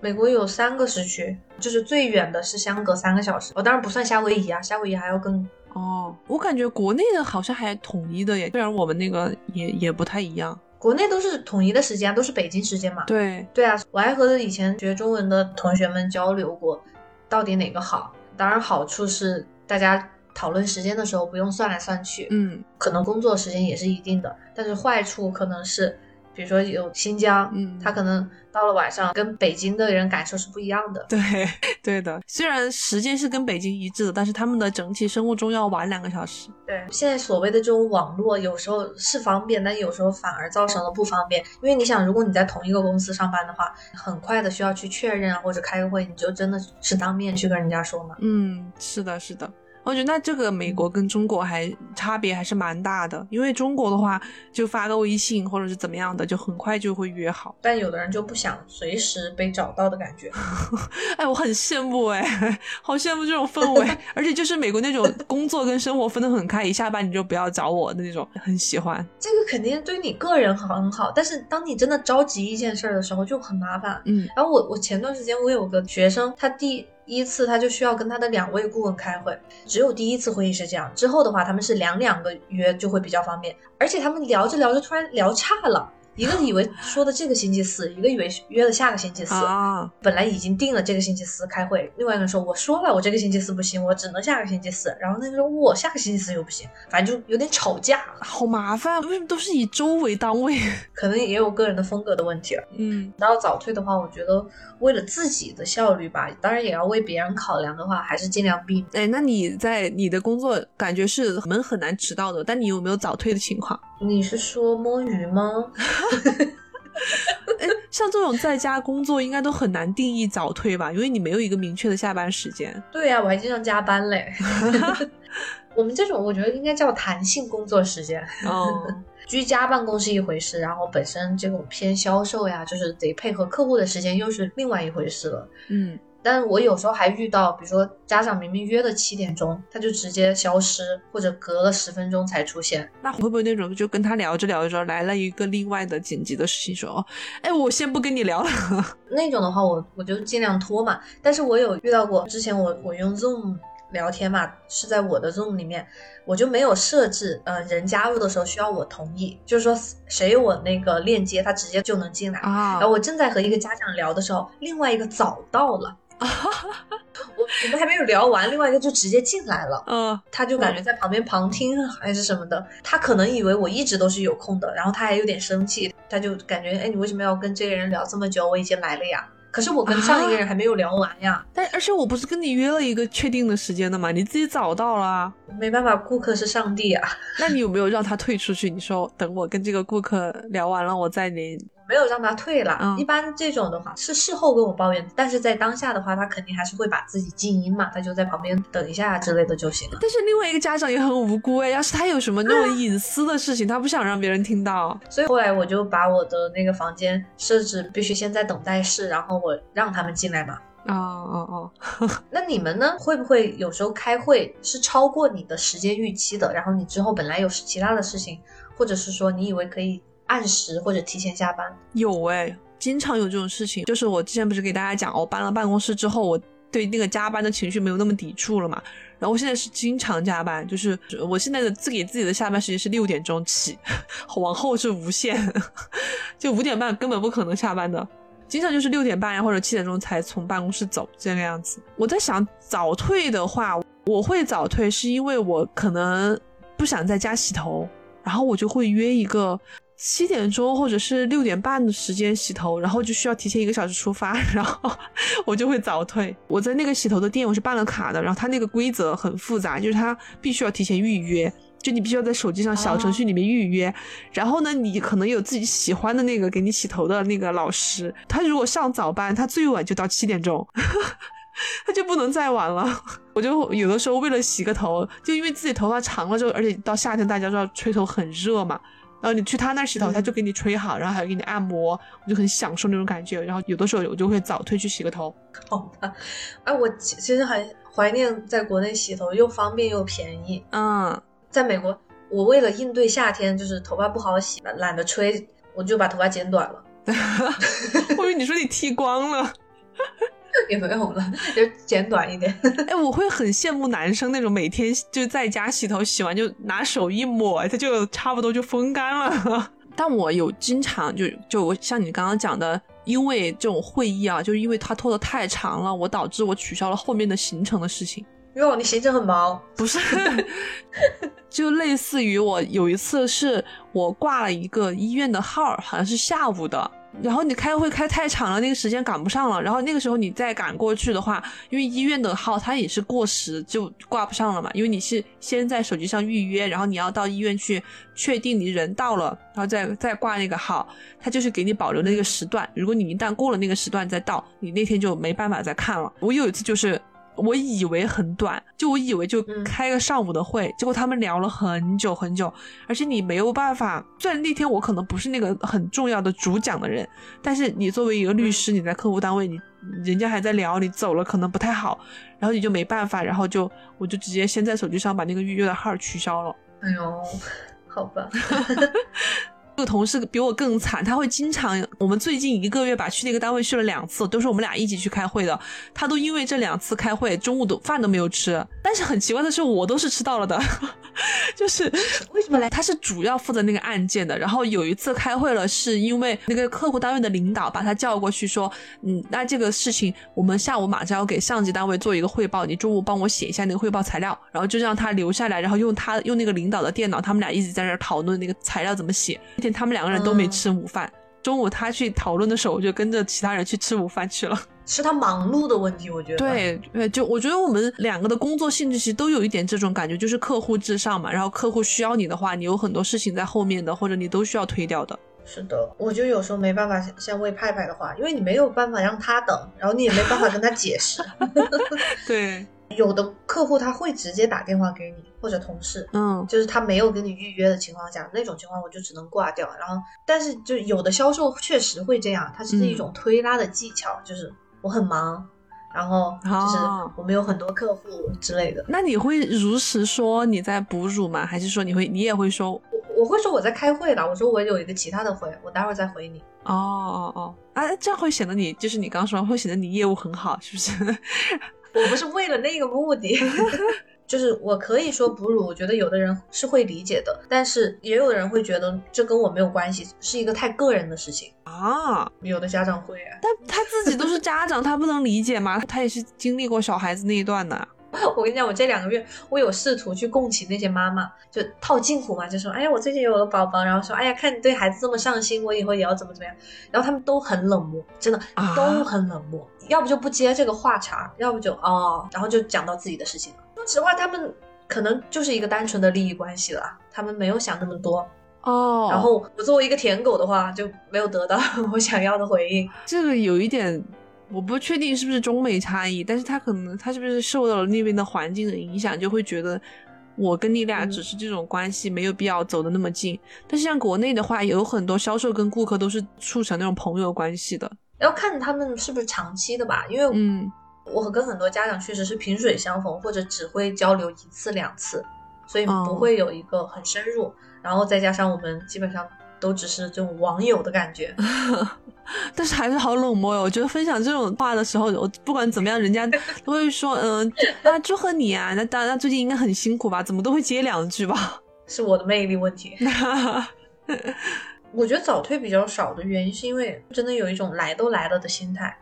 美国有三个时区，就是最远的是相隔三个小时，我、当然不算夏威夷啊，夏威夷还要更哦，我感觉国内的好像还统一的耶，虽然我们那个也也不太一样。国内都是统一的时间，都是北京时间嘛。对，对啊，我还和以前学中文的同学们交流过，到底哪个好？当然好处是大家讨论时间的时候不用算来算去，嗯可能工作时间也是一定的，但是坏处可能是，比如说有新疆，嗯他可能到了晚上跟北京的人感受是不一样的。对 <laughs> 对的，虽然时间是跟北京一致的，但是他们的整体生物钟要晚两个小时。对，现在所谓的这种网络，有时候是方便，但有时候反而造成了不方便。因为你想，如果你在同一个公司上班的话，很快的需要去确认啊，或者开个会，你就真的是当面去跟人家说嘛。嗯，是的，是的。我觉得那这个美国跟中国还差别还是蛮大的，因为中国的话就发个微信或者是怎么样的，就很快就会约好。但有的人就不想随时被找到的感觉。<laughs> 哎，我很羡慕哎，好羡慕这种氛围，<laughs> 而且就是美国那种工作跟生活分得很开，一下班你就不要找我的那种，很喜欢。这个肯定对你个人好很好，但是当你真的着急一件事儿的时候就很麻烦。嗯然后我我前段时间我有个学生，他第第一次他就需要跟他的两位顾问开会，只有第一次会议是这样，之后的话他们是两两个约就会比较方便，而且他们聊着聊着突然聊岔了。一个以为说的这个星期四，一个以为约了下个星期四。啊，本来已经定了这个星期四开会，另外一个人说我说了我这个星期四不行，我只能下个星期四。然后那个说我下个星期四又不行，反正就有点吵架，好麻烦，为什么都是以周为单位？<laughs> 可能也有个人的风格的问题了。嗯然后早退的话，我觉得为了自己的效率吧，当然也要为别人考量的话，还是尽量避免。哎，那你在你的工作感觉是门很难迟到的，但你有没有早退的情况？你是说摸鱼吗？像这种在家工作，应该都很难定义早退吧？因为你没有一个明确的下班时间。对呀，我还经常加班嘞。<laughs> 我们这种我觉得应该叫弹性工作时间。哦，居家办公是一回事，然后本身这种偏销售呀，就是得配合客户的时间，又是另外一回事了。嗯。但我有时候还遇到，比如说家长明明约的七点钟，他就直接消失，或者隔了十分钟才出现。那会不会那种就跟他聊着聊着来了一个另外的紧急的事情，说哦，哎，我先不跟你聊了。<laughs> 那种的话，我我就尽量拖嘛。但是我有遇到过，之前我我用 Zoom 聊天嘛，是在我的 Zoom 里面，我就没有设置，呃，人加入的时候需要我同意，就是说谁有我那个链接，他直接就能进来啊。然后我正在和一个家长聊的时候，另外一个早到了。<laughs> 我我们还没有聊完，另外一个就直接进来了。嗯，他就感觉在旁边旁听还是什么的，他可能以为我一直都是有空的，然后他还有点生气，他就感觉，哎，你为什么要跟这个人聊这么久？我已经来了呀，可是我跟上一个人还没有聊完呀。但而且我不是跟你约了一个确定的时间的吗？你自己早到了，没办法，顾客是上帝啊。那你有没有让他退出去？你说等我跟这个顾客聊完了，我再连。没有让他退了，一般这种的话是事后跟我抱怨，但是在当下的话，他肯定还是会把自己静音嘛，他就在旁边等一下之类的就行了。但是另外一个家长也很无辜哎，要是他有什么那种隐私的事情，他不想让别人听到，所以后来我就把我的那个房间设置必须先在等待室，然后我让他们进来嘛。哦哦哦，<laughs> 那你们呢？会不会有时候开会是超过你的时间预期的？然后你之后本来有其他的事情，或者是说你以为可以。按时或者提前下班有哎，经常有这种事情。就是我之前不是给大家讲，我搬了办公室之后，我对那个加班的情绪没有那么抵触了嘛。然后我现在是经常加班，就是我现在的自给自己的下班时间是六点钟起，往后是无限，<laughs> 就五点半根本不可能下班的。经常就是六点半呀或者七点钟才从办公室走这个样子。我在想早退的话，我会早退是因为我可能不想在家洗头，然后我就会约一个。七点钟或者是六点半的时间洗头，然后就需要提前一个小时出发，<laughs> 然后我就会早退。我在那个洗头的店，我是办了卡的，然后他那个规则很复杂，就是他必须要提前预约，就你必须要在手机上小程序里面预约。然后呢，你可能有自己喜欢的那个给你洗头的那个老师，他如果上早班，他最晚就到七点钟，<laughs> 他就不能再晚了。我就有的时候为了洗个头，就因为自己头发长了之后，而且到夏天大家知道吹头很热嘛。然后你去他那儿洗头，他就给你吹好，然后还给你按摩，我就很享受那种感觉。然后有的时候我就会早退去洗个头。<laughs> 好吧，哎，我其实很怀念在国内洗头，又方便又便宜。嗯，在美国，我为了应对夏天，就是头发不好洗，懒得吹，我就把头发剪短了。<laughs> 我以为你说你剃光了。<laughs> 也没有了，就剪短一点。<laughs> 哎，我会很羡慕男生那种每天就在家洗头，洗完就拿手一抹，他就差不多就风干了。<laughs> 但我有经常就就我像你刚刚讲的，因为这种会议啊，就是因为它拖得太长了，我导致我取消了后面的行程的事情。哟，你行程很忙？不是，就类似于我有一次是我挂了一个医院的号，好像是下午的。然后你开会开太长了，那个时间赶不上了。然后那个时候你再赶过去的话，因为医院的号它也是过时，就挂不上了嘛。因为你是先在手机上预约，然后你要到医院去确定你人到了，然后再再挂那个号，它就是给你保留那个时段。如果你一旦过了那个时段再到，你那天就没办法再看了。我有一次就是。我以为很短，就我以为就开个上午的会，结果他们聊了很久很久，而且你没有办法。虽然那天我可能不是那个很重要的主讲的人，但是你作为一个律师，你在客户单位，你人家还在聊，你走了可能不太好，然后你就没办法，然后就我就直接先在手机上把那个预约的号取消了。哎呦，好吧。个同事比我更惨，他会经常，我们最近一个月吧去那个单位去了两次，都是我们俩一起去开会的。他都因为这两次开会，中午的饭都没有吃。但是很奇怪的是，我都是吃到了的，<laughs> 就是为什么嘞？他是主要负责那个案件的。然后有一次开会了，是因为那个客户单位的领导把他叫过去说，嗯，那这个事情我们下午马上要给上级单位做一个汇报，你中午帮我写一下那个汇报材料，然后就让他留下来，然后用他用那个领导的电脑，他们俩一直在那讨论那个材料怎么写。他们两个人都没吃午饭，中午他去讨论的时候，我就跟着其他人去吃午饭去了。是他忙碌的问题，我觉得。对对，就我觉得我们两个的工作性质其实都有一点这种感觉，就是客户至上嘛。然后客户需要你的话，你有很多事情在后面的，或者你都需要推掉的。是的，我就有时候没办法像喂派派的话，因为你没有办法让他等，然后你也没办法跟他解释。<laughs> 对，有的客户他会直接打电话给你或者同事，嗯，就是他没有跟你预约的情况下，那种情况我就只能挂掉。然后，但是就有的销售确实会这样，它是一种推拉的技巧，就是我很忙，然后就是我们有很多客户之类的。那你会如实说你在哺乳吗？还是说你会你也会说？我会说我在开会的，我说我有一个其他的会，我待会儿再回你。哦哦哦，啊，这样会显得你就是你刚刚说会显得你业务很好，是不是？我不是为了那个目的，<laughs> 就是我可以说哺乳，我觉得有的人是会理解的，但是也有的人会觉得这跟我没有关系，是一个太个人的事情啊。有的家长会啊，但他自己都是家长，他不能理解吗？他也是经历过小孩子那一段的。<laughs> 我跟你讲，我这两个月我有试图去共情那些妈妈，就套近乎嘛，就说，哎呀，我最近有了宝宝，然后说，哎呀，看你对孩子这么上心，我以后也要怎么怎么样。然后他们都很冷漠，真的都很冷漠，要不就不接这个话茬，要不就哦，然后就讲到自己的事情了。说实话，他们可能就是一个单纯的利益关系了，他们没有想那么多哦。然后我作为一个舔狗的话，就没有得到 <laughs> 我想要的回应。这个有一点。我不确定是不是中美差异，但是他可能他是不是受到了那边的环境的影响，就会觉得我跟你俩只是这种关系，没有必要走的那么近。但是像国内的话，有很多销售跟顾客都是处成那种朋友关系的，要看他们是不是长期的吧。因为嗯，我跟很多家长确实是萍水相逢，或者只会交流一次两次，所以不会有一个很深入。然后再加上我们基本上。都只是这种网友的感觉，<laughs> 但是还是好冷漠哟。我觉得分享这种话的时候，我不管怎么样，人家都会说，嗯，那，祝贺你啊，那当然，最近应该很辛苦吧？怎么都会接两句吧？是我的魅力问题。<laughs> 我觉得早退比较少的原因，是因为真的有一种来都来了的心态。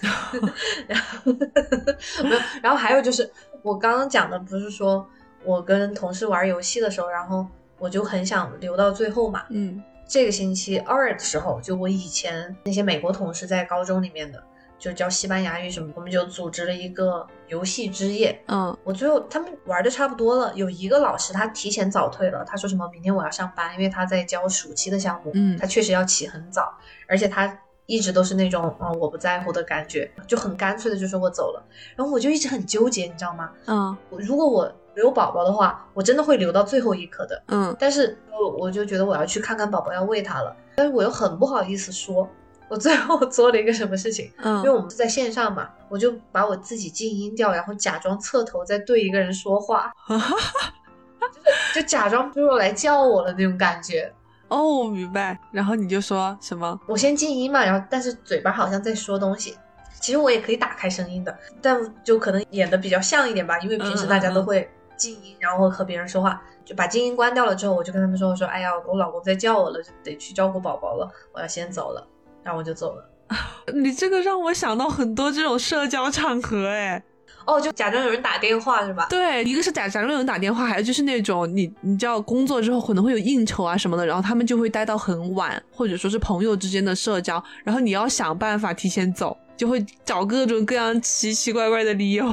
<laughs> 然后没有，然后还有就是我刚刚讲的，不是说我跟同事玩游戏的时候，然后我就很想留到最后嘛，嗯。这个星期二的时候，就我以前那些美国同事在高中里面的，就教西班牙语什么，我们就组织了一个游戏之夜。嗯，我最后他们玩的差不多了，有一个老师他提前早退了，他说什么明天我要上班，因为他在教暑期的项目。嗯，他确实要起很早，而且他一直都是那种嗯我不在乎的感觉，就很干脆的就说我走了。然后我就一直很纠结，你知道吗？嗯，如果我。有宝宝的话，我真的会留到最后一刻的。嗯，但是我我就觉得我要去看看宝宝，要喂他了。但是我又很不好意思说，我最后 <laughs> 做了一个什么事情？嗯，因为我们是在线上嘛，我就把我自己静音掉，然后假装侧头在对一个人说话，<laughs> 就假装就是来叫我了那种感觉。哦，我明白。然后你就说什么？我先静音嘛，然后但是嘴巴好像在说东西。其实我也可以打开声音的，但就可能演的比较像一点吧，因为平时大家都会。静音，然后和别人说话，就把静音关掉了之后，我就跟他们说：“我说，哎呀，我老公在叫我了，就得去照顾宝宝了，我要先走了。”然后我就走了。<laughs> 你这个让我想到很多这种社交场合，哎，哦，就假装有人打电话是吧？对，一个是假假装有人打电话，还有就是那种你你知道工作之后可能会有应酬啊什么的，然后他们就会待到很晚，或者说是朋友之间的社交，然后你要想办法提前走，就会找各种各样奇奇怪怪的理由。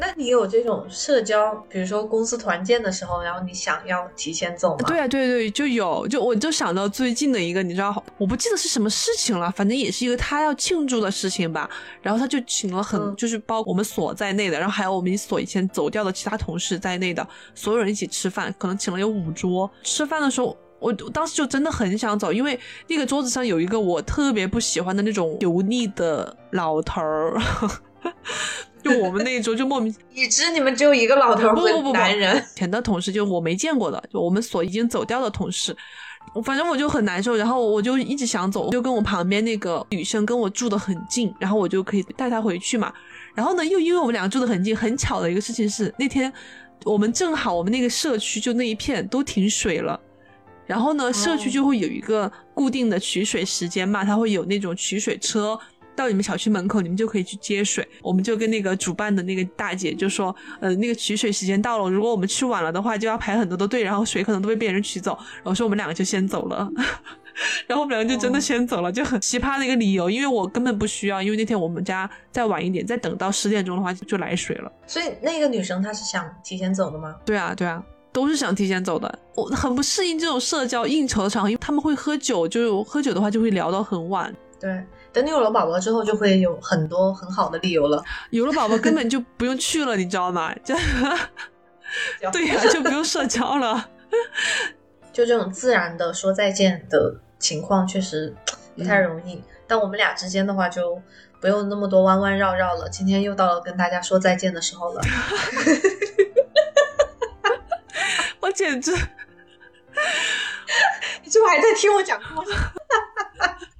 那你有这种社交，比如说公司团建的时候，然后你想要提前走吗？对啊，对对，就有，就我就想到最近的一个，你知道，我不记得是什么事情了，反正也是一个他要庆祝的事情吧。然后他就请了很，就是包括我们所在内的，然后还有我们所以前走掉的其他同事在内的所有人一起吃饭，可能请了有五桌。吃饭的时候，我当时就真的很想走，因为那个桌子上有一个我特别不喜欢的那种油腻的老头儿。<laughs> 就我们那一桌就莫名，<laughs> 已知你们只有一个老头不不不男人，前的同事就我没见过的，就我们所已经走掉的同事，反正我就很难受，然后我就一直想走，就跟我旁边那个女生跟我住的很近，然后我就可以带她回去嘛。然后呢，又因为我们两个住的很近，很巧的一个事情是那天我们正好我们那个社区就那一片都停水了，然后呢，社区就会有一个固定的取水时间嘛，它会有那种取水车。到你们小区门口，你们就可以去接水。我们就跟那个主办的那个大姐就说，呃，那个取水时间到了，如果我们去晚了的话，就要排很多的队，然后水可能都被别人取走。然后说我们两个就先走了，<laughs> 然后我们两个就真的先走了，就很奇葩的一个理由，因为我根本不需要，因为那天我们家再晚一点，再等到十点钟的话就来水了。所以那个女生她是想提前走的吗？对啊，对啊。都是想提前走的。我很不适应这种社交应酬的场合，因为他们会喝酒，就喝酒的话就会聊到很晚。对，等你有了宝宝之后，就会有很多很好的理由了。<laughs> 有了宝宝根本就不用去了，你知道吗？就 <laughs> 对呀、就不用社交了。<laughs> 就这种自然的说再见的情况，确实不太容易。但我们俩之间的话，就不用那么多弯弯绕绕了。今天又到了跟大家说再见的时候了。我简直你这不还在听我讲故事？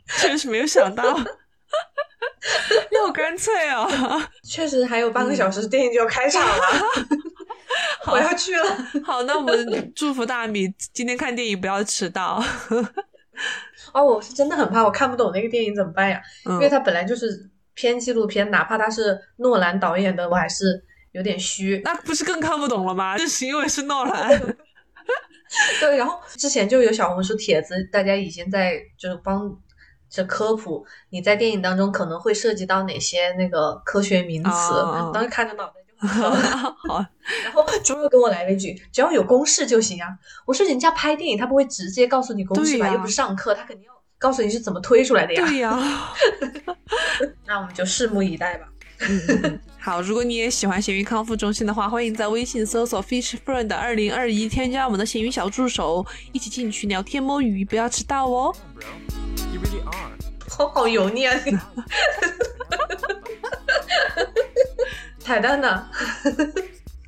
<laughs> 确实没有想到，你 <laughs> 好干脆啊！<laughs> 确实还有半个小时，电影就要开场了，我要去了。好，那我们祝福大米今天看电影不要迟到。哦，我是真的很怕我看不懂那个电影怎么办呀？嗯因为它本来就是偏纪录片，哪怕它是诺兰导演的，我还是有点虚。那不是更看不懂了吗？就是因为是诺兰。对，然后之前就有小红书帖子，大家已经在就是帮着科普，你在电影当中可能会涉及到哪些那个科学名词。哦当时看着脑袋就很 <laughs> 疼。好，然后猪又跟我来了一句：“只要有公式就行啊。”我说：“人家拍电影，他不会直接告诉你公式吧？又不是上课，他肯定要告诉你是怎么推出来的呀。对呀。<laughs> 那我们就拭目以待吧。<laughs> 好，如果你也喜欢咸鱼康复中心的话，欢迎在微信搜索 Fish Friend 二零二一，添加我们的咸鱼小助手，一起进群聊天摸鱼，不要迟到哦。You really are. 好好油腻啊！你彩蛋呢？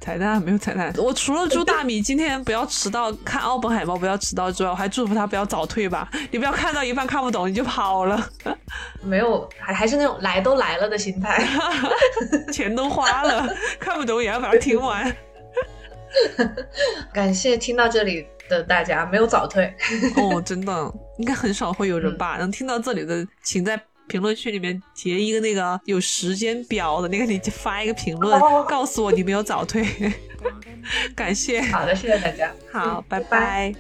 彩蛋没有彩蛋，我除了祝大米今天不要迟到看奥本海默不要迟到之外，我还祝福他不要早退吧。你不要看到一半看不懂你就跑了，没有，还还是那种来都来了的心态。<laughs> 钱都花了，看不懂也要把它听完。<laughs> 感谢听到这里的大家，没有早退。<laughs> 哦，真的，应该很少会有人吧？能听到这里的，请在评论区里面截一个那个有时间表的那个，你就发一个评论，告诉我你没有早退，感谢。好的，谢谢大家。好，拜拜。